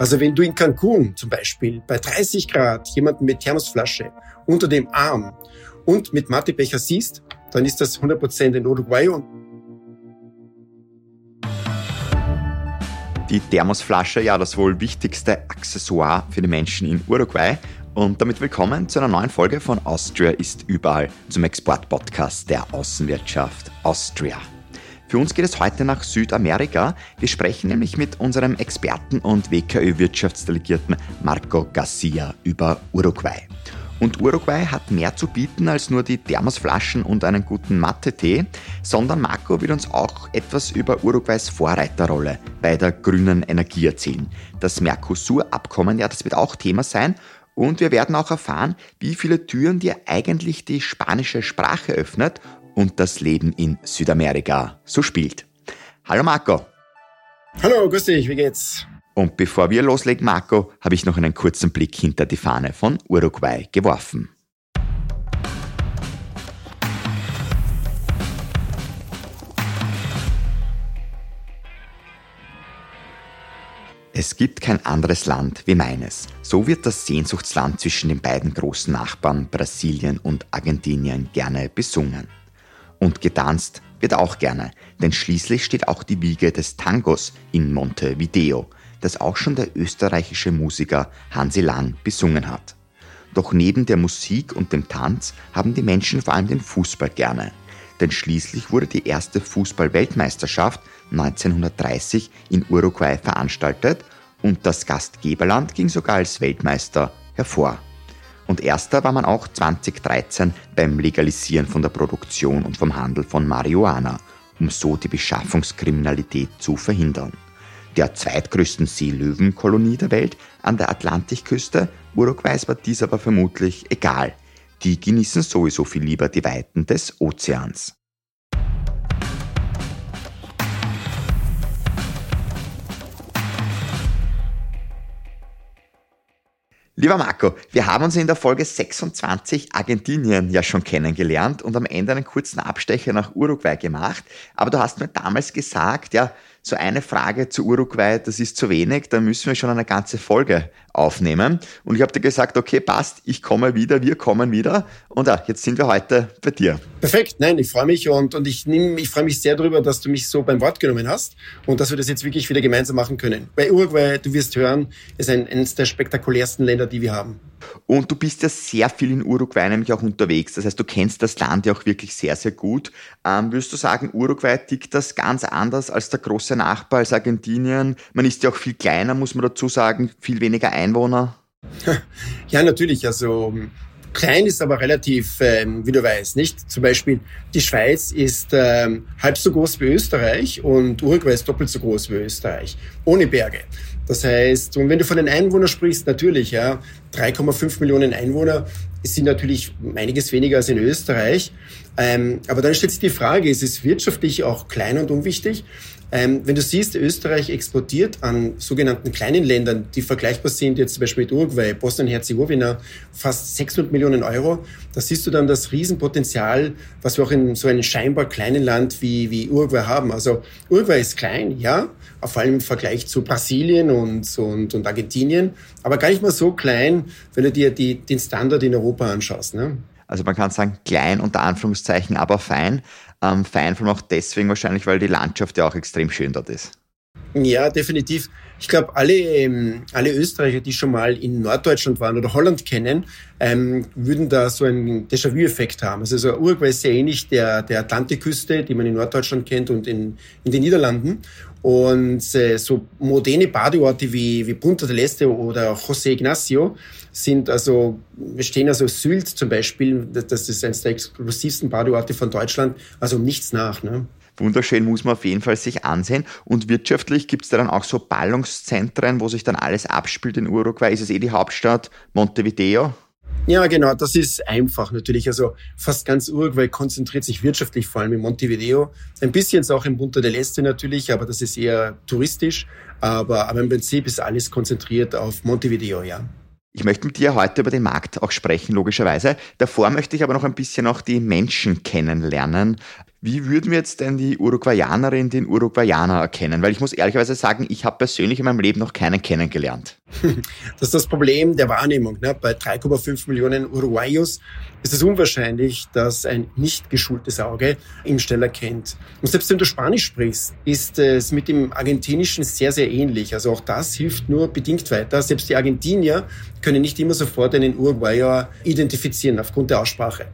Also wenn du in Cancun zum Beispiel bei 30 Grad jemanden mit Thermosflasche unter dem Arm und mit Matebecher siehst, dann ist das 100% in Uruguay Die Thermosflasche, ja, das wohl wichtigste Accessoire für die Menschen in Uruguay. Und damit willkommen zu einer neuen Folge von Austria ist überall, zum Export-Podcast der Außenwirtschaft Austria. Für uns geht es heute nach Südamerika. Wir sprechen nämlich mit unserem Experten und WKÖ-Wirtschaftsdelegierten Marco Garcia über Uruguay. Und Uruguay hat mehr zu bieten als nur die Thermosflaschen und einen guten Matte-Tee, sondern Marco will uns auch etwas über Uruguays Vorreiterrolle bei der grünen Energie erzählen. Das Mercosur-Abkommen, ja, das wird auch Thema sein. Und wir werden auch erfahren, wie viele Türen dir eigentlich die spanische Sprache öffnet und das Leben in Südamerika so spielt. Hallo Marco. Hallo, grüß dich, wie geht's? Und bevor wir loslegen, Marco, habe ich noch einen kurzen Blick hinter die Fahne von Uruguay geworfen. Es gibt kein anderes Land wie meines. So wird das Sehnsuchtsland zwischen den beiden großen Nachbarn Brasilien und Argentinien gerne besungen. Und getanzt wird auch gerne, denn schließlich steht auch die Wiege des Tangos in Montevideo, das auch schon der österreichische Musiker Hansi Lang besungen hat. Doch neben der Musik und dem Tanz haben die Menschen vor allem den Fußball gerne. Denn schließlich wurde die erste Fußball-Weltmeisterschaft 1930 in Uruguay veranstaltet und das Gastgeberland ging sogar als Weltmeister hervor. Und erster war man auch 2013 beim Legalisieren von der Produktion und vom Handel von Marihuana, um so die Beschaffungskriminalität zu verhindern der zweitgrößten Seelöwenkolonie der Welt an der Atlantikküste. Uruguays war dies aber vermutlich egal. Die genießen sowieso viel lieber die Weiten des Ozeans. Lieber Marco, wir haben uns in der Folge 26 Argentinien ja schon kennengelernt und am Ende einen kurzen Abstecher nach Uruguay gemacht. Aber du hast mir damals gesagt, ja, so eine Frage zu Uruguay, das ist zu wenig, da müssen wir schon eine ganze Folge aufnehmen. Und ich habe dir gesagt, okay, passt, ich komme wieder, wir kommen wieder. Und ja, jetzt sind wir heute bei dir. Perfekt, nein, ich freue mich und, und ich, nehm, ich freue mich sehr darüber, dass du mich so beim Wort genommen hast und dass wir das jetzt wirklich wieder gemeinsam machen können. Bei Uruguay, du wirst hören, ist ein, eines der spektakulärsten Länder, die wir haben. Und du bist ja sehr viel in Uruguay nämlich auch unterwegs. Das heißt, du kennst das Land ja auch wirklich sehr, sehr gut. Ähm, würdest du sagen, Uruguay tickt das ganz anders als der große Nachbar, als Argentinien? Man ist ja auch viel kleiner, muss man dazu sagen, viel weniger Einwohner. Ja, natürlich. Also Klein ist aber relativ, ähm, wie du weißt, nicht? Zum Beispiel die Schweiz ist ähm, halb so groß wie Österreich und Uruguay ist doppelt so groß wie Österreich, ohne Berge. Das heißt, und wenn du von den Einwohnern sprichst, natürlich, ja, 3,5 Millionen Einwohner sind natürlich einiges weniger als in Österreich. Ähm, aber dann stellt sich die Frage, ist es wirtschaftlich auch klein und unwichtig? Ähm, wenn du siehst, Österreich exportiert an sogenannten kleinen Ländern, die vergleichbar sind, jetzt zum Beispiel mit Uruguay, Bosnien-Herzegowina, fast 600 Millionen Euro, da siehst du dann das Riesenpotenzial, was wir auch in so einem scheinbar kleinen Land wie, wie Uruguay haben. Also Uruguay ist klein, ja, vor allem im Vergleich zu Brasilien und, und, und Argentinien, aber gar nicht mal so klein, wenn du dir die, den Standard in Europa anschaust. Ne? Also man kann sagen, klein unter Anführungszeichen, aber fein. Ähm, fein vor allem auch deswegen wahrscheinlich, weil die Landschaft ja auch extrem schön dort ist. Ja, definitiv. Ich glaube, alle, ähm, alle Österreicher, die schon mal in Norddeutschland waren oder Holland kennen, ähm, würden da so einen Déjà-vu-Effekt haben. Also so Uruguay ist sehr ähnlich der, der Atlantikküste, die man in Norddeutschland kennt und in, in den Niederlanden. Und äh, so moderne Badeorte wie, wie Punta del Este oder José Ignacio sind also, wir stehen also Sylt zum Beispiel, das ist eines der exklusivsten Badeorte von Deutschland, also um nichts nach. Ne? Wunderschön muss man auf jeden Fall sich ansehen. Und wirtschaftlich gibt es da dann auch so Ballungszentren, wo sich dann alles abspielt in Uruguay. Ist es eh die Hauptstadt Montevideo? Ja, genau, das ist einfach natürlich. Also fast ganz Uruguay konzentriert sich wirtschaftlich vor allem in Montevideo. Ein bisschen ist auch in Punta del Este natürlich, aber das ist eher touristisch. Aber, aber im Prinzip ist alles konzentriert auf Montevideo, ja. Ich möchte mit dir heute über den Markt auch sprechen, logischerweise. Davor möchte ich aber noch ein bisschen auch die Menschen kennenlernen. Wie würden wir jetzt denn die Uruguayanerin, den Uruguayaner erkennen? Weil ich muss ehrlicherweise sagen, ich habe persönlich in meinem Leben noch keinen kennengelernt. Das ist das Problem der Wahrnehmung. Ne? Bei 3,5 Millionen Uruguayos ist es unwahrscheinlich, dass ein nicht geschultes Auge ihn schnell erkennt. Und selbst wenn du Spanisch sprichst, ist es mit dem Argentinischen sehr, sehr ähnlich. Also auch das hilft nur bedingt weiter. Selbst die Argentinier können nicht immer sofort einen Uruguayer identifizieren aufgrund der Aussprache.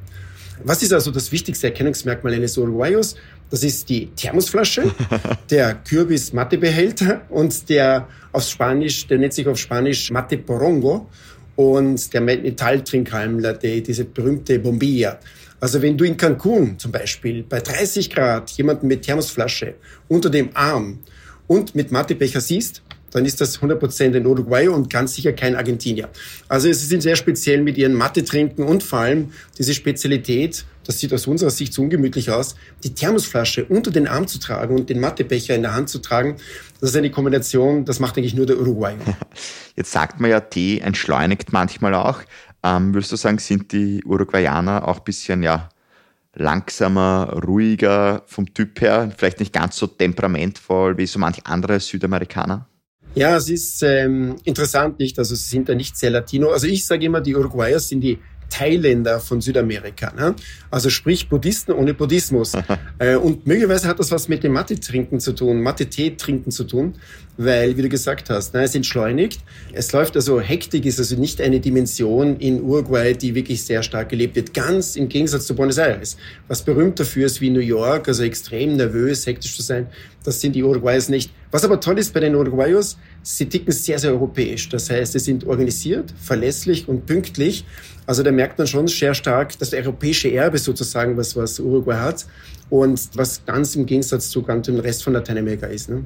Was ist also das wichtigste Erkennungsmerkmal eines Uruguayos? Das ist die Thermosflasche, der Kürbis-Mattebehälter und der auf Spanisch, der nennt sich auf Spanisch Mate Porongo und der Metalltrinkhalm, diese berühmte Bombilla. Also wenn du in Cancun zum Beispiel bei 30 Grad jemanden mit Thermosflasche unter dem Arm und mit Mattebecher siehst, dann ist das 100% ein Uruguayo und ganz sicher kein Argentinier. Also sie sind sehr speziell mit ihren Matte trinken und vor allem diese Spezialität, das sieht aus unserer Sicht so ungemütlich aus, die Thermosflasche unter den Arm zu tragen und den Mattebecher in der Hand zu tragen, das ist eine Kombination, das macht eigentlich nur der Uruguayo. Jetzt sagt man ja, Tee entschleunigt manchmal auch. Ähm, würdest du sagen, sind die Uruguayaner auch ein bisschen, ja, langsamer, ruhiger vom Typ her, vielleicht nicht ganz so temperamentvoll wie so manche andere Südamerikaner? Ja, es ist ähm, interessant, nicht? Also sie sind da nicht sehr Latino. Also ich sage immer, die Uruguayers sind die Thailänder von Südamerika. Ne? Also sprich Buddhisten ohne Buddhismus. äh, und möglicherweise hat das was mit dem Mathe-Trinken zu tun, Mathe-Tee-Trinken zu tun, weil, wie du gesagt hast, ne, es entschleunigt. Es läuft also, Hektik ist also nicht eine Dimension in Uruguay, die wirklich sehr stark gelebt wird. Ganz im Gegensatz zu Buenos Aires, was berühmt dafür ist wie New York, also extrem nervös, hektisch zu sein. Das sind die Uruguayers nicht. Was aber toll ist bei den Uruguayos, sie ticken sehr, sehr europäisch. Das heißt, sie sind organisiert, verlässlich und pünktlich. Also da merkt man schon sehr stark das europäische Erbe sozusagen, was, was Uruguay hat und was ganz im Gegensatz zu ganz dem Rest von Lateinamerika ist. Ne?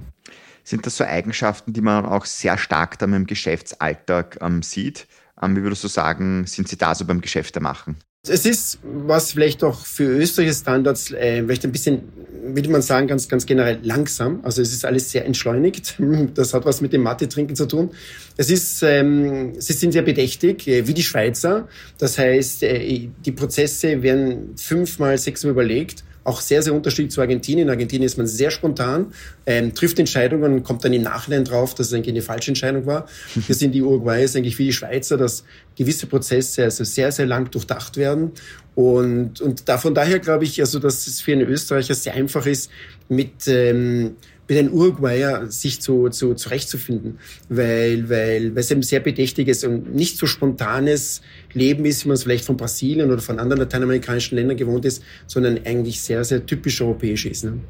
Sind das so Eigenschaften, die man auch sehr stark dann im Geschäftsalltag ähm, sieht? Ähm, wie würdest du sagen, sind sie da so beim Geschäfte machen? Es ist, was vielleicht auch für österreichische Standards äh, vielleicht ein bisschen, würde man sagen, ganz, ganz generell langsam. Also es ist alles sehr entschleunigt. Das hat was mit dem Mathe-Trinken zu tun. Es ist, ähm, sie sind sehr bedächtig, äh, wie die Schweizer. Das heißt, äh, die Prozesse werden fünfmal, sechsmal überlegt auch sehr, sehr unterschiedlich zu Argentinien. In Argentinien ist man sehr spontan, ähm, trifft Entscheidungen und kommt dann im Nachhinein drauf, dass es eigentlich eine falsche Entscheidung war. Wir sind die Uruguayers eigentlich wie die Schweizer, dass gewisse Prozesse also sehr, sehr lang durchdacht werden. Und, und davon daher glaube ich, also, dass es für einen Österreicher sehr einfach ist, mit, ähm, mit einem Uruguayer sich zu, zu, zurechtzufinden, weil, weil, weil es eben sehr bedächtiges und nicht so spontanes Leben ist, wie man es vielleicht von Brasilien oder von anderen lateinamerikanischen Ländern gewohnt ist, sondern eigentlich sehr, sehr typisch europäisch ist. Ne?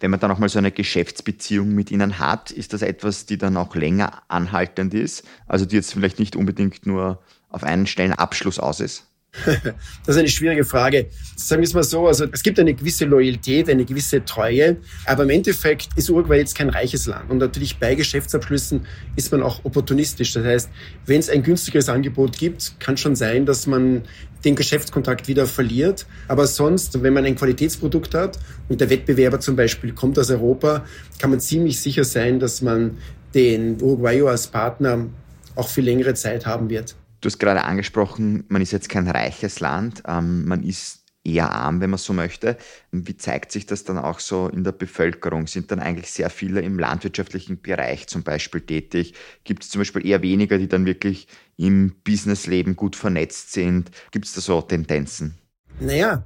Wenn man dann auch mal so eine Geschäftsbeziehung mit ihnen hat, ist das etwas, die dann auch länger anhaltend ist? Also die jetzt vielleicht nicht unbedingt nur auf einen schnellen Abschluss aus ist? Das ist eine schwierige Frage. Sagen wir es mal so, also es gibt eine gewisse Loyalität, eine gewisse Treue, aber im Endeffekt ist Uruguay jetzt kein reiches Land. Und natürlich bei Geschäftsabschlüssen ist man auch opportunistisch. Das heißt, wenn es ein günstigeres Angebot gibt, kann schon sein, dass man den Geschäftskontakt wieder verliert. Aber sonst, wenn man ein Qualitätsprodukt hat und der Wettbewerber zum Beispiel kommt aus Europa, kann man ziemlich sicher sein, dass man den Uruguayo als Partner auch für längere Zeit haben wird. Du hast gerade angesprochen, man ist jetzt kein reiches Land, ähm, man ist eher arm, wenn man so möchte. Wie zeigt sich das dann auch so in der Bevölkerung? Sind dann eigentlich sehr viele im landwirtschaftlichen Bereich zum Beispiel tätig? Gibt es zum Beispiel eher weniger, die dann wirklich im Businessleben gut vernetzt sind? Gibt es da so Tendenzen? Naja,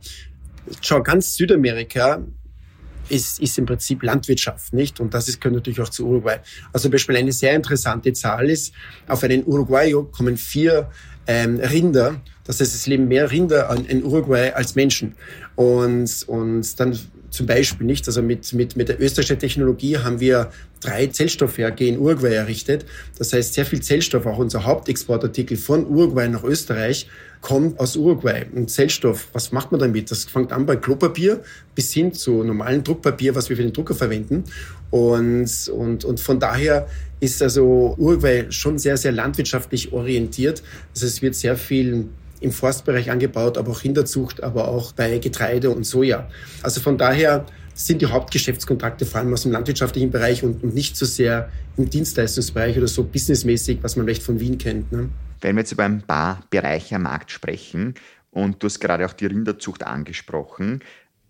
schau, ganz Südamerika ist, ist im Prinzip Landwirtschaft, nicht? Und das ist, gehört natürlich auch zu Uruguay. Also zum Beispiel eine sehr interessante Zahl ist, auf einen Uruguayo kommen vier ähm, Rinder. Das heißt, es leben mehr Rinder in Uruguay als Menschen. Und, und dann zum Beispiel nicht. Also mit, mit, mit der österreichischen Technologie haben wir drei Zellstoffwerke in Uruguay errichtet. Das heißt, sehr viel Zellstoff, auch unser Hauptexportartikel von Uruguay nach Österreich, kommt aus Uruguay. Und Zellstoff, was macht man damit? Das fängt an bei Klopapier bis hin zu normalem Druckpapier, was wir für den Drucker verwenden. Und, und, und von daher ist also Uruguay schon sehr, sehr landwirtschaftlich orientiert. Also es wird sehr viel im Forstbereich angebaut, aber auch Rinderzucht, aber auch bei Getreide und Soja. Also von daher sind die Hauptgeschäftskontakte vor allem aus dem landwirtschaftlichen Bereich und, und nicht so sehr im Dienstleistungsbereich oder so businessmäßig, was man vielleicht von Wien kennt. Ne? Wenn wir jetzt über ein paar Bereiche am Markt sprechen und du hast gerade auch die Rinderzucht angesprochen,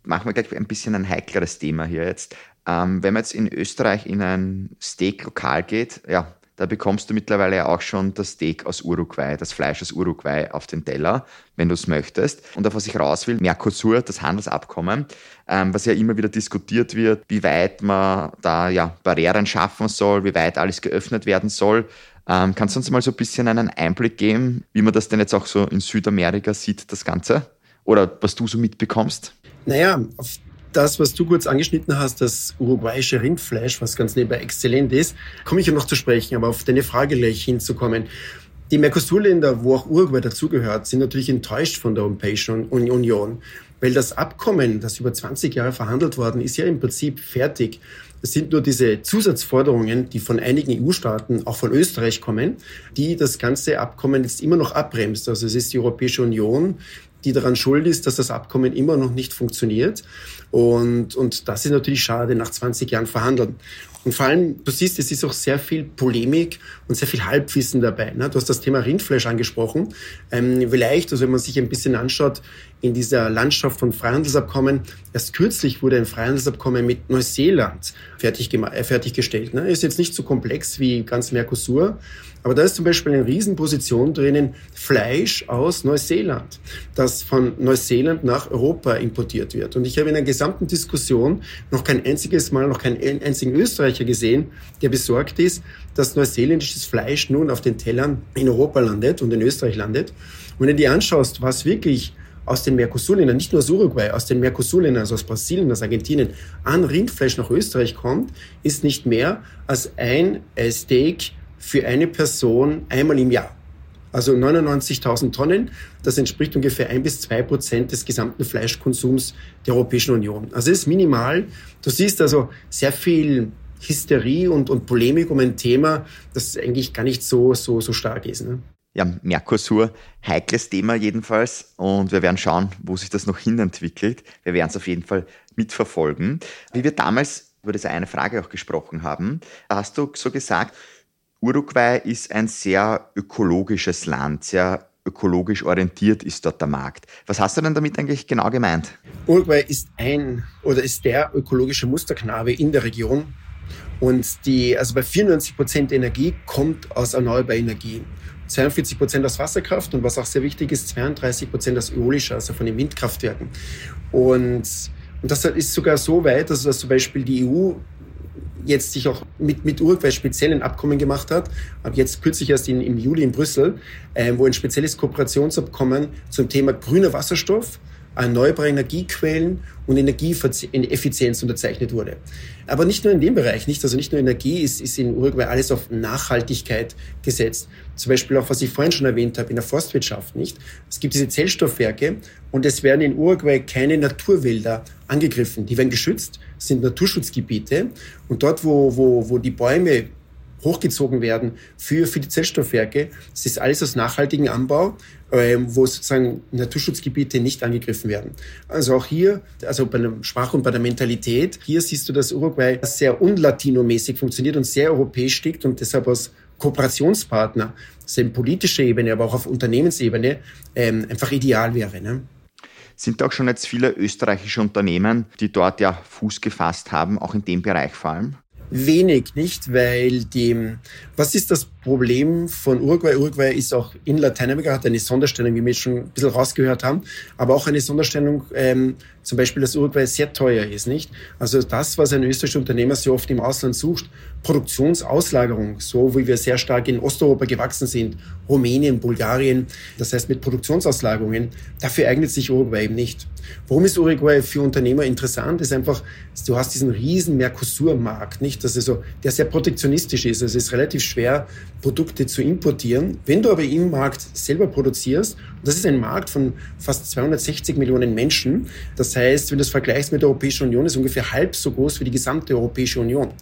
machen wir gleich ein bisschen ein heikleres Thema hier jetzt. Ähm, wenn man jetzt in Österreich in ein Steak-Lokal geht, ja, da bekommst du mittlerweile ja auch schon das Steak aus Uruguay, das Fleisch aus Uruguay auf den Teller, wenn du es möchtest. Und auf was ich raus will, Mercosur, das Handelsabkommen, ähm, was ja immer wieder diskutiert wird, wie weit man da ja Barrieren schaffen soll, wie weit alles geöffnet werden soll. Ähm, kannst du uns mal so ein bisschen einen Einblick geben, wie man das denn jetzt auch so in Südamerika sieht, das Ganze? Oder was du so mitbekommst? Naja, auf das, was du kurz angeschnitten hast, das uruguayische Rindfleisch, was ganz nebenbei exzellent ist, komme ich ja noch zu sprechen, aber auf deine Frage gleich hinzukommen. Die Mercosur-Länder, wo auch Uruguay dazugehört, sind natürlich enttäuscht von der Europäischen Union, weil das Abkommen, das über 20 Jahre verhandelt worden ist, ja im Prinzip fertig. Es sind nur diese Zusatzforderungen, die von einigen EU-Staaten, auch von Österreich kommen, die das ganze Abkommen jetzt immer noch abbremst. Also es ist die Europäische Union, die daran schuld ist, dass das Abkommen immer noch nicht funktioniert. Und, und das ist natürlich schade, nach 20 Jahren verhandeln. Und vor allem, du siehst, es ist auch sehr viel Polemik und sehr viel Halbwissen dabei. Ne? Du hast das Thema Rindfleisch angesprochen. Ähm, vielleicht, also wenn man sich ein bisschen anschaut, in dieser Landschaft von Freihandelsabkommen, erst kürzlich wurde ein Freihandelsabkommen mit Neuseeland fertig äh, fertiggestellt. Ne? Ist jetzt nicht so komplex wie ganz Mercosur, aber da ist zum Beispiel eine Riesenposition drinnen, Fleisch aus Neuseeland, das von Neuseeland nach Europa importiert wird. Und ich habe in der gesamten Diskussion noch kein einziges Mal, noch keinen einzigen Österreicher gesehen, der besorgt ist, dass neuseeländisches Fleisch nun auf den Tellern in Europa landet und in Österreich landet. Und wenn du dir anschaust, was wirklich aus den Mercosur-Ländern, nicht nur aus Uruguay, aus den Mercosur-Ländern, also aus Brasilien, aus Argentinien, an Rindfleisch nach Österreich kommt, ist nicht mehr als ein Steak für eine Person einmal im Jahr. Also 99.000 Tonnen, das entspricht ungefähr ein bis zwei Prozent des gesamten Fleischkonsums der Europäischen Union. Also es ist minimal. Du siehst also sehr viel Hysterie und, und Polemik um ein Thema, das eigentlich gar nicht so, so, so stark ist. Ne? Ja, Mercosur, heikles Thema jedenfalls und wir werden schauen, wo sich das noch hin entwickelt. Wir werden es auf jeden Fall mitverfolgen. Wie wir damals über diese eine Frage auch gesprochen haben, hast du so gesagt, Uruguay ist ein sehr ökologisches Land, sehr ökologisch orientiert ist dort der Markt. Was hast du denn damit eigentlich genau gemeint? Uruguay ist ein oder ist der ökologische Musterknabe in der Region. Und die, also bei 94 Prozent Energie kommt aus erneuerbarer Energie. 42 Prozent aus Wasserkraft und was auch sehr wichtig ist, 32 Prozent aus öolischer, also von den Windkraftwerken. Und, und das ist sogar so weit, also dass zum Beispiel die EU jetzt sich auch mit, mit Uruguay speziell ein Abkommen gemacht hat, ab jetzt kürzlich erst in, im Juli in Brüssel, äh, wo ein spezielles Kooperationsabkommen zum Thema grüner Wasserstoff, erneuerbare Energiequellen und Energieeffizienz unterzeichnet wurde. Aber nicht nur in dem Bereich, nicht, also nicht nur Energie ist, ist in Uruguay alles auf Nachhaltigkeit gesetzt. Zum Beispiel auch, was ich vorhin schon erwähnt habe, in der Forstwirtschaft, nicht? Es gibt diese Zellstoffwerke und es werden in Uruguay keine Naturwälder angegriffen. Die werden geschützt, sind Naturschutzgebiete und dort, wo, wo, wo die Bäume hochgezogen werden für, für die Zellstoffwerke. Das ist alles aus nachhaltigem Anbau, äh, wo sozusagen Naturschutzgebiete nicht angegriffen werden. Also auch hier, also bei der Sprache und bei der Mentalität, hier siehst du, dass Uruguay sehr unlatinomäßig funktioniert und sehr europäisch liegt und deshalb als Kooperationspartner, das in politischer Ebene, aber auch auf Unternehmensebene ähm, einfach ideal wäre. Ne? Sind auch schon jetzt viele österreichische Unternehmen, die dort ja Fuß gefasst haben, auch in dem Bereich vor allem? Wenig, nicht? Weil die, was ist das Problem von Uruguay? Uruguay ist auch in Lateinamerika, hat eine Sonderstellung, wie wir schon ein bisschen rausgehört haben, aber auch eine Sonderstellung, ähm, zum Beispiel, dass Uruguay sehr teuer ist, nicht? Also das, was ein österreichischer Unternehmer so oft im Ausland sucht, Produktionsauslagerung, so wie wir sehr stark in Osteuropa gewachsen sind, Rumänien, Bulgarien, das heißt mit Produktionsauslagerungen, dafür eignet sich Uruguay eben nicht. Warum ist Uruguay für Unternehmer interessant? Ist einfach, du hast diesen riesen Mercosur-Markt, nicht? Das ist so, der sehr protektionistisch ist. Also es ist relativ schwer, Produkte zu importieren. Wenn du aber im Markt selber produzierst, und das ist ein Markt von fast 260 Millionen Menschen, das heißt, wenn du es vergleichst mit der Europäischen Union, ist ungefähr halb so groß wie die gesamte Europäische Union.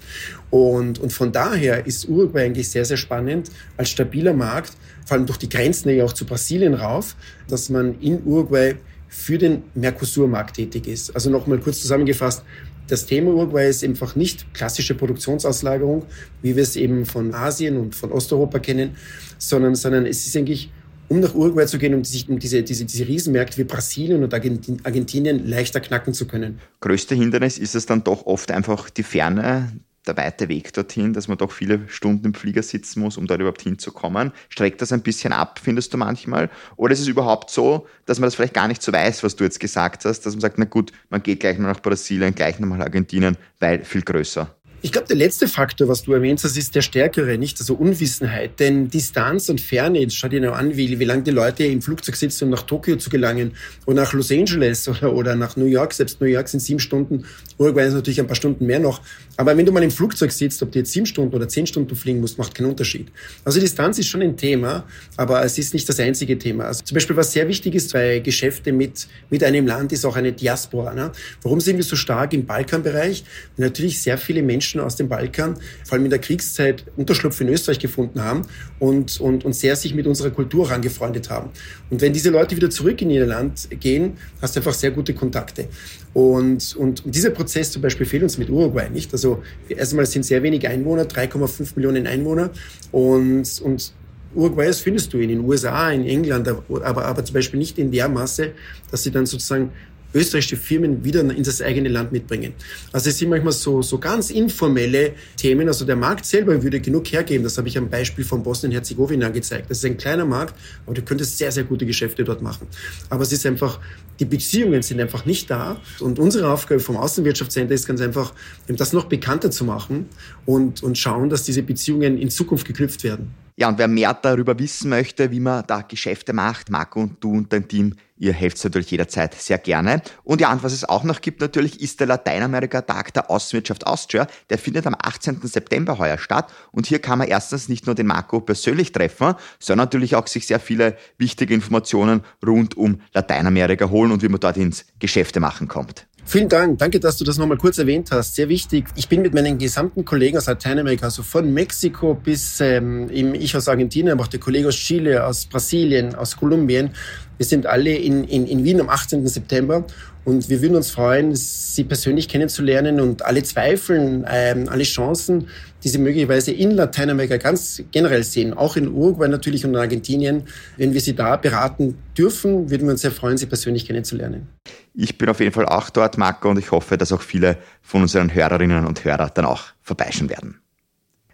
Und, und von daher ist Uruguay eigentlich sehr, sehr spannend als stabiler Markt, vor allem durch die Grenzen ja auch zu Brasilien rauf, dass man in Uruguay für den Mercosur-Markt tätig ist. Also nochmal kurz zusammengefasst, das Thema Uruguay ist einfach nicht klassische Produktionsauslagerung, wie wir es eben von Asien und von Osteuropa kennen, sondern, sondern es ist eigentlich um nach Uruguay zu gehen, um, sich, um diese, diese, diese Riesenmärkte wie Brasilien und Argentinien leichter knacken zu können. Größte Hindernis ist es dann doch oft einfach die Ferne, der weite Weg dorthin, dass man doch viele Stunden im Flieger sitzen muss, um dort überhaupt hinzukommen. Streckt das ein bisschen ab, findest du manchmal? Oder ist es überhaupt so, dass man das vielleicht gar nicht so weiß, was du jetzt gesagt hast, dass man sagt, na gut, man geht gleich mal nach Brasilien, gleich nochmal Argentinien, weil viel größer? Ich glaube, der letzte Faktor, was du erwähnt hast, ist der stärkere, nicht? Also Unwissenheit. Denn Distanz und Ferne, jetzt schau dir noch an, wie, wie lange die Leute im Flugzeug sitzen, um nach Tokio zu gelangen oder nach Los Angeles oder, oder nach New York. Selbst New York sind sieben Stunden. Uruguay ist natürlich ein paar Stunden mehr noch. Aber wenn du mal im Flugzeug sitzt, ob du jetzt sieben Stunden oder zehn Stunden fliegen musst, macht keinen Unterschied. Also Distanz ist schon ein Thema, aber es ist nicht das einzige Thema. Also zum Beispiel, was sehr wichtig ist bei Geschäfte mit, mit einem Land, ist auch eine Diaspora. Ne? Warum sind wir so stark im Balkanbereich? Natürlich sehr viele Menschen Menschen aus dem Balkan, vor allem in der Kriegszeit, Unterschlupf in Österreich gefunden haben und, und, und sehr sich mit unserer Kultur angefreundet haben. Und wenn diese Leute wieder zurück in ihr Land gehen, hast du einfach sehr gute Kontakte. Und, und, und dieser Prozess zum Beispiel fehlt uns mit Uruguay nicht. Also erstmal sind sehr wenig Einwohner, 3,5 Millionen Einwohner und, und Uruguayers findest du in den USA, in England, aber, aber zum Beispiel nicht in der Masse, dass sie dann sozusagen österreichische Firmen wieder in das eigene Land mitbringen. Also es sind manchmal so, so ganz informelle Themen. Also der Markt selber würde genug hergeben. Das habe ich am Beispiel von Bosnien-Herzegowina gezeigt. Das ist ein kleiner Markt, aber du könntest sehr, sehr gute Geschäfte dort machen. Aber es ist einfach, die Beziehungen sind einfach nicht da. Und unsere Aufgabe vom Außenwirtschaftscenter ist ganz einfach, das noch bekannter zu machen und, und schauen, dass diese Beziehungen in Zukunft geknüpft werden. Ja, und wer mehr darüber wissen möchte, wie man da Geschäfte macht, Marco und du und dein Team, ihr helft natürlich jederzeit sehr gerne. Und ja, und was es auch noch gibt natürlich, ist der Lateinamerika-Tag der Außenwirtschaft Austria. Der findet am 18. September heuer statt. Und hier kann man erstens nicht nur den Marco persönlich treffen, sondern natürlich auch sich sehr viele wichtige Informationen rund um Lateinamerika holen und wie man dort ins Geschäfte machen kommt. Vielen Dank. Danke, dass du das nochmal kurz erwähnt hast. Sehr wichtig. Ich bin mit meinen gesamten Kollegen aus Lateinamerika, also von Mexiko bis ähm, ich aus Argentinien, aber auch der Kollege aus Chile, aus Brasilien, aus Kolumbien. Wir sind alle in, in, in Wien am 18. September und wir würden uns freuen, Sie persönlich kennenzulernen und alle Zweifeln, ähm, alle Chancen, die Sie möglicherweise in Lateinamerika ganz generell sehen, auch in Uruguay natürlich und in Argentinien, wenn wir Sie da beraten dürfen, würden wir uns sehr freuen, Sie persönlich kennenzulernen. Ich bin auf jeden Fall auch dort, Marco, und ich hoffe, dass auch viele von unseren Hörerinnen und Hörern dann auch vorbeischauen werden.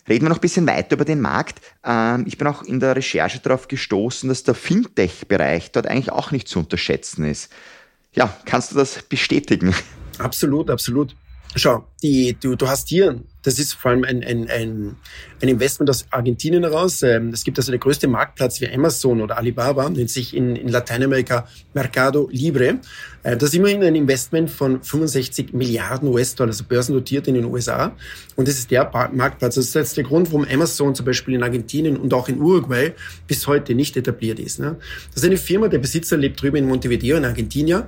Reden wir noch ein bisschen weiter über den Markt. Ähm, ich bin auch in der Recherche darauf gestoßen, dass der Fintech-Bereich dort eigentlich auch nicht zu unterschätzen ist. Ja, kannst du das bestätigen? Absolut, absolut. Schau, die, du, du hast hier, das ist vor allem ein, ein, ein, ein Investment aus Argentinien heraus. Ähm, es gibt also der größte Marktplatz wie Amazon oder Alibaba, nennt sich in, in Lateinamerika Mercado Libre. Äh, das ist immerhin ein Investment von 65 Milliarden US-Dollar, also börsennotiert in den USA. Und das ist der Marktplatz. Das ist jetzt der Grund, warum Amazon zum Beispiel in Argentinien und auch in Uruguay bis heute nicht etabliert ist. Ne? Das ist eine Firma, der Besitzer lebt drüben in Montevideo in Argentinien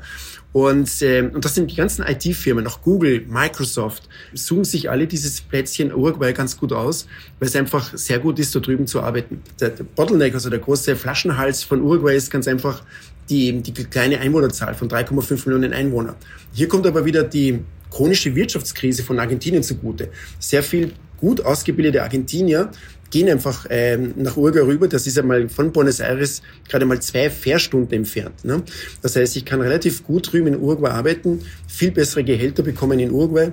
und, äh, und das sind die ganzen IT-Firmen, auch Google, Microsoft, suchen sich alle dieses Plätzchen Uruguay ganz gut aus, weil es einfach sehr gut ist, da drüben zu arbeiten. Der, der Bottleneck, also der große Flaschenhals von Uruguay ist ganz einfach die, die kleine Einwohnerzahl von 3,5 Millionen Einwohnern. Hier kommt aber wieder die chronische Wirtschaftskrise von Argentinien zugute. Sehr viel gut ausgebildete Argentinier gehen einfach ähm, nach Uruguay rüber. Das ist einmal von Buenos Aires gerade mal zwei Fährstunden entfernt. Ne? Das heißt, ich kann relativ gut drüben in Uruguay arbeiten, viel bessere Gehälter bekommen in Uruguay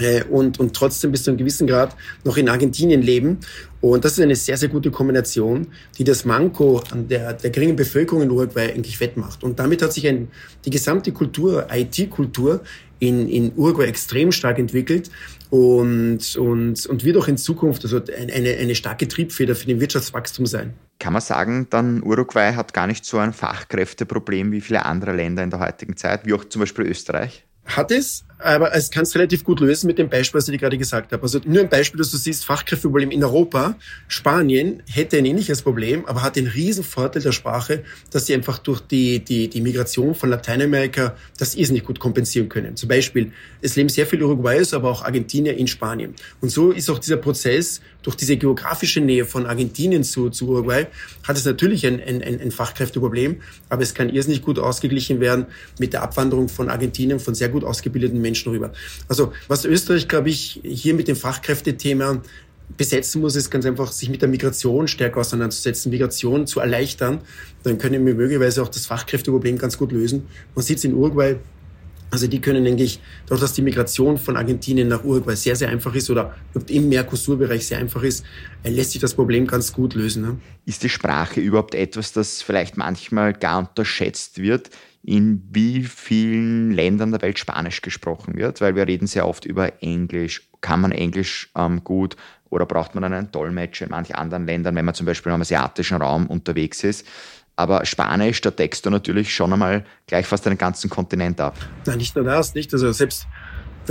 äh, und, und trotzdem bis zu einem gewissen Grad noch in Argentinien leben. Und das ist eine sehr, sehr gute Kombination, die das Manko an der, der geringen Bevölkerung in Uruguay eigentlich wettmacht. Und damit hat sich ein, die gesamte Kultur, IT-Kultur in, in Uruguay extrem stark entwickelt und, und, und wird auch in Zukunft also eine, eine starke Triebfeder für den Wirtschaftswachstum sein. Kann man sagen, dann Uruguay hat gar nicht so ein Fachkräfteproblem wie viele andere Länder in der heutigen Zeit, wie auch zum Beispiel Österreich? Hat es, aber es kann es relativ gut lösen mit dem Beispiel, was ich dir gerade gesagt habe. Also nur ein Beispiel, dass du siehst, Fachkräfteproblem in Europa. Spanien hätte ein ähnliches Problem, aber hat den riesen Vorteil der Sprache, dass sie einfach durch die, die, die Migration von Lateinamerika das irrsinnig gut kompensieren können. Zum Beispiel, es leben sehr viele Uruguayers, aber auch Argentinier in Spanien. Und so ist auch dieser Prozess durch diese geografische Nähe von Argentinien zu, zu Uruguay, hat es natürlich ein, ein, ein Fachkräfteproblem, aber es kann irrsinnig gut ausgeglichen werden mit der Abwanderung von Argentinien, von sehr gut ausgebildeten Menschen rüber. Also was Österreich, glaube ich, hier mit dem Fachkräftethema besetzen muss, ist ganz einfach, sich mit der Migration stärker auseinanderzusetzen, Migration zu erleichtern. Dann können wir möglicherweise auch das Fachkräfteproblem ganz gut lösen. Man sieht es in Uruguay, also die können, denke ich, dadurch, dass die Migration von Argentinien nach Uruguay sehr, sehr einfach ist oder im Mercosur-Bereich sehr einfach ist, lässt sich das Problem ganz gut lösen. Ne? Ist die Sprache überhaupt etwas, das vielleicht manchmal gar unterschätzt wird? In wie vielen Ländern der Welt Spanisch gesprochen wird, weil wir reden sehr oft über Englisch. Kann man Englisch ähm, gut oder braucht man einen Dolmetscher in manchen anderen Ländern, wenn man zum Beispiel im asiatischen Raum unterwegs ist? Aber Spanisch, da deckst du natürlich schon einmal gleich fast den ganzen Kontinent ab. Nein, nicht nur das, nicht. Also selbst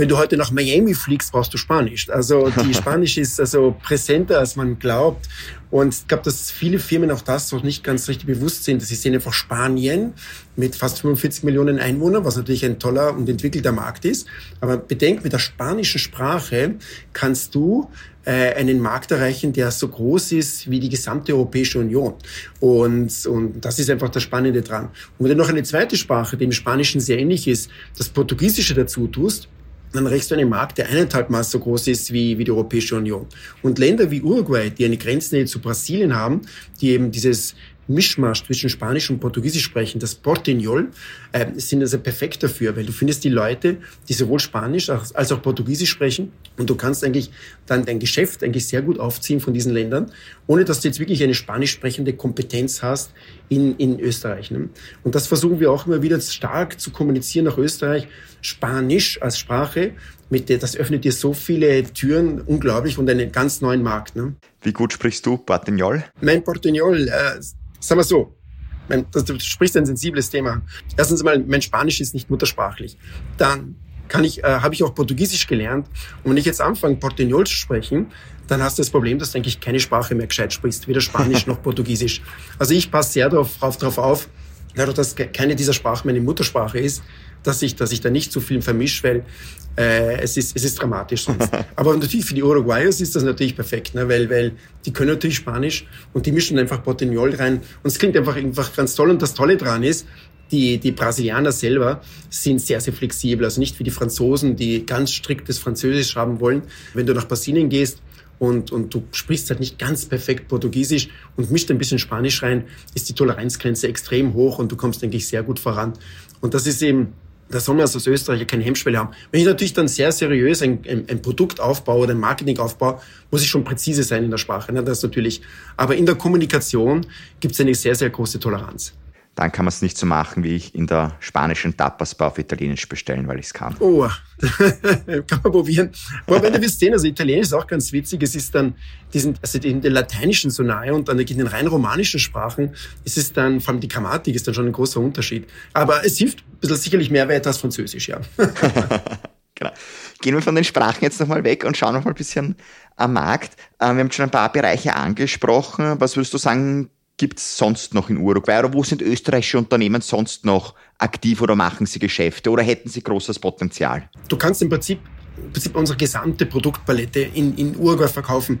wenn du heute nach Miami fliegst, brauchst du Spanisch. Also die Spanisch ist also präsenter, als man glaubt. Und ich glaube, dass viele Firmen auch das noch nicht ganz richtig bewusst sind. Sie sehen einfach Spanien mit fast 45 Millionen Einwohnern, was natürlich ein toller und entwickelter Markt ist. Aber bedenk, mit der spanischen Sprache kannst du äh, einen Markt erreichen, der so groß ist wie die gesamte Europäische Union. Und, und das ist einfach das Spannende dran. Und wenn du noch eine zweite Sprache, die im Spanischen sehr ähnlich ist, das Portugiesische dazu tust, dann rächst du einen Markt, der eineinhalb Mal so groß ist wie, wie die Europäische Union. Und Länder wie Uruguay, die eine Grenznähe zu Brasilien haben, die eben dieses Mischmasch zwischen Spanisch und Portugiesisch sprechen, das Portuñol, äh, sind also perfekt dafür, weil du findest die Leute, die sowohl Spanisch als auch Portugiesisch sprechen und du kannst eigentlich dann dein Geschäft eigentlich sehr gut aufziehen von diesen Ländern, ohne dass du jetzt wirklich eine spanisch sprechende Kompetenz hast in, in Österreich. Ne? Und das versuchen wir auch immer wieder stark zu kommunizieren nach Österreich. Spanisch als Sprache mit der, das öffnet dir so viele Türen, unglaublich, und einen ganz neuen Markt. Ne? Wie gut sprichst du Portugnol? Mein Portugnol, äh, Sagen wir so, das, du sprichst ein sensibles Thema. Erstens einmal, mein Spanisch ist nicht muttersprachlich. Dann kann ich, äh, habe ich auch Portugiesisch gelernt. Und wenn ich jetzt anfange, Portugnol zu sprechen, dann hast du das Problem, dass du eigentlich keine Sprache mehr gescheit sprichst, weder Spanisch noch Portugiesisch. Also ich passe sehr darauf, darauf auf, dadurch, dass keine dieser Sprachen meine Muttersprache ist, dass ich, dass ich da nicht zu viel vermische, weil äh, es, ist, es ist dramatisch sonst. Aber natürlich für die Uruguayos ist das natürlich perfekt, ne? weil, weil die können natürlich Spanisch und die mischen einfach Portugnol rein und es klingt einfach, einfach ganz toll. Und das Tolle dran ist, die, die Brasilianer selber sind sehr, sehr flexibel. Also nicht wie die Franzosen, die ganz striktes Französisch haben wollen. Wenn du nach Brasilien gehst, und, und du sprichst halt nicht ganz perfekt Portugiesisch und mischt ein bisschen Spanisch rein, ist die Toleranzgrenze extrem hoch und du kommst, denke ich, sehr gut voran. Und das ist eben da soll man als Österreicher keine Hemmschwelle haben. Wenn ich natürlich dann sehr seriös ein, ein, ein Produkt aufbaue oder ein Marketing aufbaue, muss ich schon präzise sein in der Sprache. Ne? Das natürlich. Aber in der Kommunikation gibt es eine sehr, sehr große Toleranz dann kann man es nicht so machen, wie ich in der spanischen Tapasbar auf Italienisch bestellen, weil ich es kann. Oh, kann man probieren. Aber wenn du willst sehen, also Italienisch ist auch ganz witzig. Es ist dann, die sind, also in den Lateinischen so nahe und dann in den rein romanischen Sprachen ist es dann, vor allem die Grammatik ist dann schon ein großer Unterschied. Aber es hilft ein bisschen sicherlich mehr weiter als Französisch, ja. genau. Gehen wir von den Sprachen jetzt nochmal weg und schauen nochmal ein bisschen am Markt. Ähm, wir haben schon ein paar Bereiche angesprochen. Was würdest du sagen, gibt es sonst noch in Uruguay? Oder wo sind österreichische Unternehmen sonst noch aktiv oder machen sie Geschäfte oder hätten sie großes Potenzial? Du kannst im Prinzip, im Prinzip unsere gesamte Produktpalette in, in Uruguay verkaufen.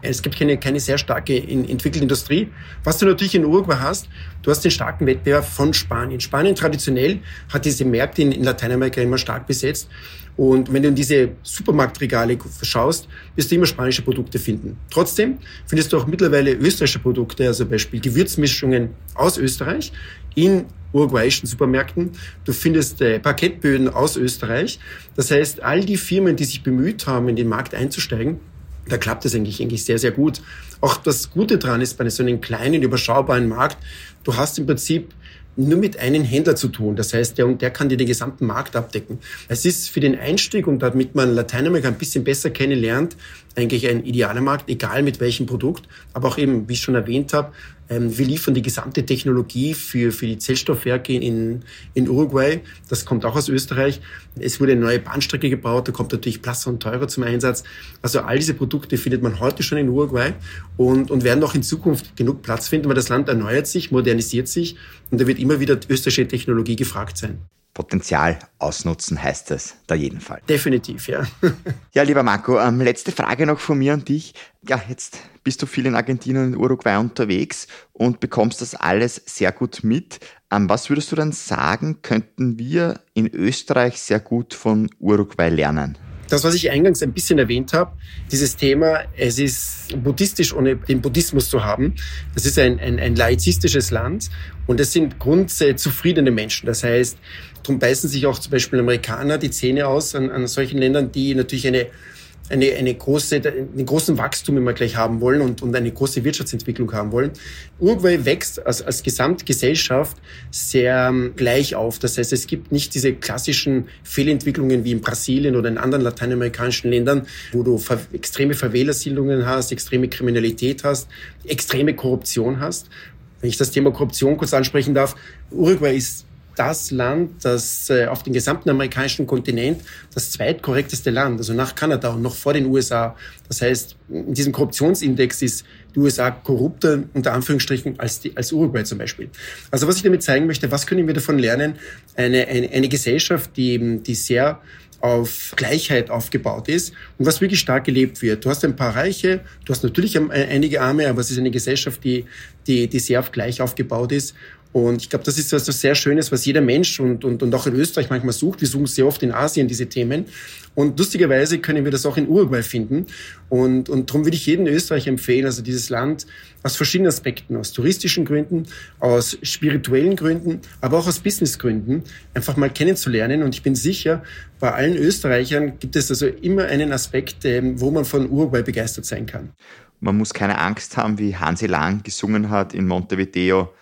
Es gibt keine, keine sehr starke entwickelte Industrie. Was du natürlich in Uruguay hast, du hast den starken Wettbewerb von Spanien. Spanien traditionell hat diese Märkte in, in Lateinamerika immer stark besetzt. Und wenn du in diese Supermarktregale schaust, wirst du immer spanische Produkte finden. Trotzdem findest du auch mittlerweile österreichische Produkte, also Beispiel Gewürzmischungen aus Österreich in uruguayischen Supermärkten. Du findest äh, Parkettböden aus Österreich. Das heißt, all die Firmen, die sich bemüht haben, in den Markt einzusteigen, da klappt es eigentlich, eigentlich sehr, sehr gut. Auch das Gute dran ist bei so einem kleinen, überschaubaren Markt, du hast im Prinzip nur mit einem Händler zu tun. Das heißt, der, der kann dir den gesamten Markt abdecken. Es ist für den Einstieg und damit man Lateinamerika ein bisschen besser kennenlernt, eigentlich ein idealer Markt, egal mit welchem Produkt. Aber auch eben, wie ich schon erwähnt habe, wir liefern die gesamte Technologie für, für die Zellstoffwerke in, in Uruguay. Das kommt auch aus Österreich. Es wurde eine neue Bahnstrecke gebaut, da kommt natürlich Plasser und Teurer zum Einsatz. Also all diese Produkte findet man heute schon in Uruguay und, und werden auch in Zukunft genug Platz finden, weil das Land erneuert sich, modernisiert sich und da wird immer wieder österreichische Technologie gefragt sein. Potenzial ausnutzen heißt es da jeden Fall. Definitiv, ja. ja, lieber Marco, ähm, letzte Frage noch von mir an dich. Ja, jetzt bist du viel in Argentinien und Uruguay unterwegs und bekommst das alles sehr gut mit. Ähm, was würdest du dann sagen, könnten wir in Österreich sehr gut von Uruguay lernen? das, was ich eingangs ein bisschen erwähnt habe, dieses Thema, es ist buddhistisch, ohne den Buddhismus zu haben. Das ist ein, ein, ein laizistisches Land und es sind grundzufriedene Menschen. Das heißt, darum beißen sich auch zum Beispiel Amerikaner die Zähne aus an, an solchen Ländern, die natürlich eine eine, eine große, einen großen Wachstum immer gleich haben wollen und, und eine große Wirtschaftsentwicklung haben wollen. Uruguay wächst als, als Gesamtgesellschaft sehr ähm, gleich auf. Das heißt, es gibt nicht diese klassischen Fehlentwicklungen wie in Brasilien oder in anderen lateinamerikanischen Ländern, wo du ver extreme Verwählersiedlungen hast, extreme Kriminalität hast, extreme Korruption hast. Wenn ich das Thema Korruption kurz ansprechen darf, Uruguay ist das Land, das äh, auf dem gesamten amerikanischen Kontinent das zweitkorrekteste Land, also nach Kanada und noch vor den USA. Das heißt, in diesem Korruptionsindex ist die USA korrupter, unter Anführungsstrichen, als, die, als Uruguay zum Beispiel. Also was ich damit zeigen möchte, was können wir davon lernen? Eine, eine, eine Gesellschaft, die, die sehr auf Gleichheit aufgebaut ist und was wirklich stark gelebt wird. Du hast ein paar Reiche, du hast natürlich einige Arme, aber es ist eine Gesellschaft, die, die, die sehr auf gleich aufgebaut ist und ich glaube, das ist etwas sehr Schönes, was jeder Mensch und, und, und auch in Österreich manchmal sucht. Wir suchen sehr oft in Asien diese Themen. Und lustigerweise können wir das auch in Uruguay finden. Und, und darum würde ich jedem Österreich empfehlen, also dieses Land aus verschiedenen Aspekten, aus touristischen Gründen, aus spirituellen Gründen, aber auch aus Businessgründen, einfach mal kennenzulernen. Und ich bin sicher, bei allen Österreichern gibt es also immer einen Aspekt, ähm, wo man von Uruguay begeistert sein kann. Man muss keine Angst haben, wie Hansi Lang gesungen hat in Montevideo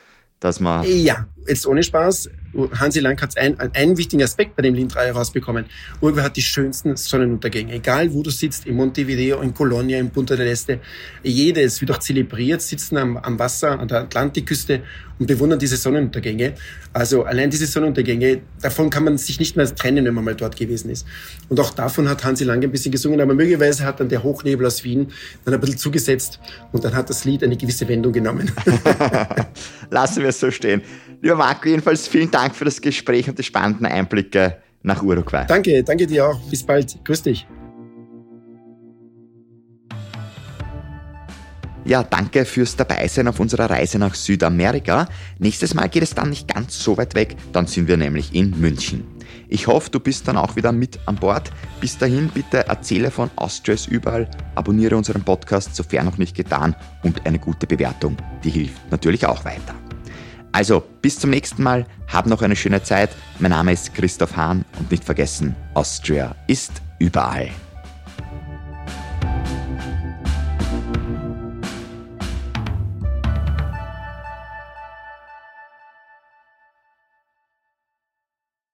dass man. Ja, jetzt ohne Spaß. Hansi Lang hat einen, einen wichtigen Aspekt bei dem Lin 3 herausbekommen. Uruguay hat die schönsten Sonnenuntergänge. Egal, wo du sitzt, in Montevideo, in Colonia, in Punta del Este. Jedes wird auch zelebriert, sitzen am, am Wasser, an der Atlantikküste und bewundern diese Sonnenuntergänge. Also allein diese Sonnenuntergänge, davon kann man sich nicht mehr trennen, wenn man mal dort gewesen ist. Und auch davon hat Hansi Lang ein bisschen gesungen, aber möglicherweise hat dann der Hochnebel aus Wien dann ein bisschen zugesetzt und dann hat das Lied eine gewisse Wendung genommen. Lassen wir es so stehen. Lieber Marco, jedenfalls vielen Dank für das Gespräch und die spannenden Einblicke nach Uruguay. Danke, danke dir auch. Bis bald. Grüß dich. Ja, danke fürs Dabeisein auf unserer Reise nach Südamerika. Nächstes Mal geht es dann nicht ganz so weit weg, dann sind wir nämlich in München. Ich hoffe, du bist dann auch wieder mit an Bord. Bis dahin bitte erzähle von Austrias überall, abonniere unseren Podcast, sofern noch nicht getan, und eine gute Bewertung, die hilft natürlich auch weiter. Also, bis zum nächsten Mal, hab noch eine schöne Zeit. Mein Name ist Christoph Hahn und nicht vergessen, Austria ist überall.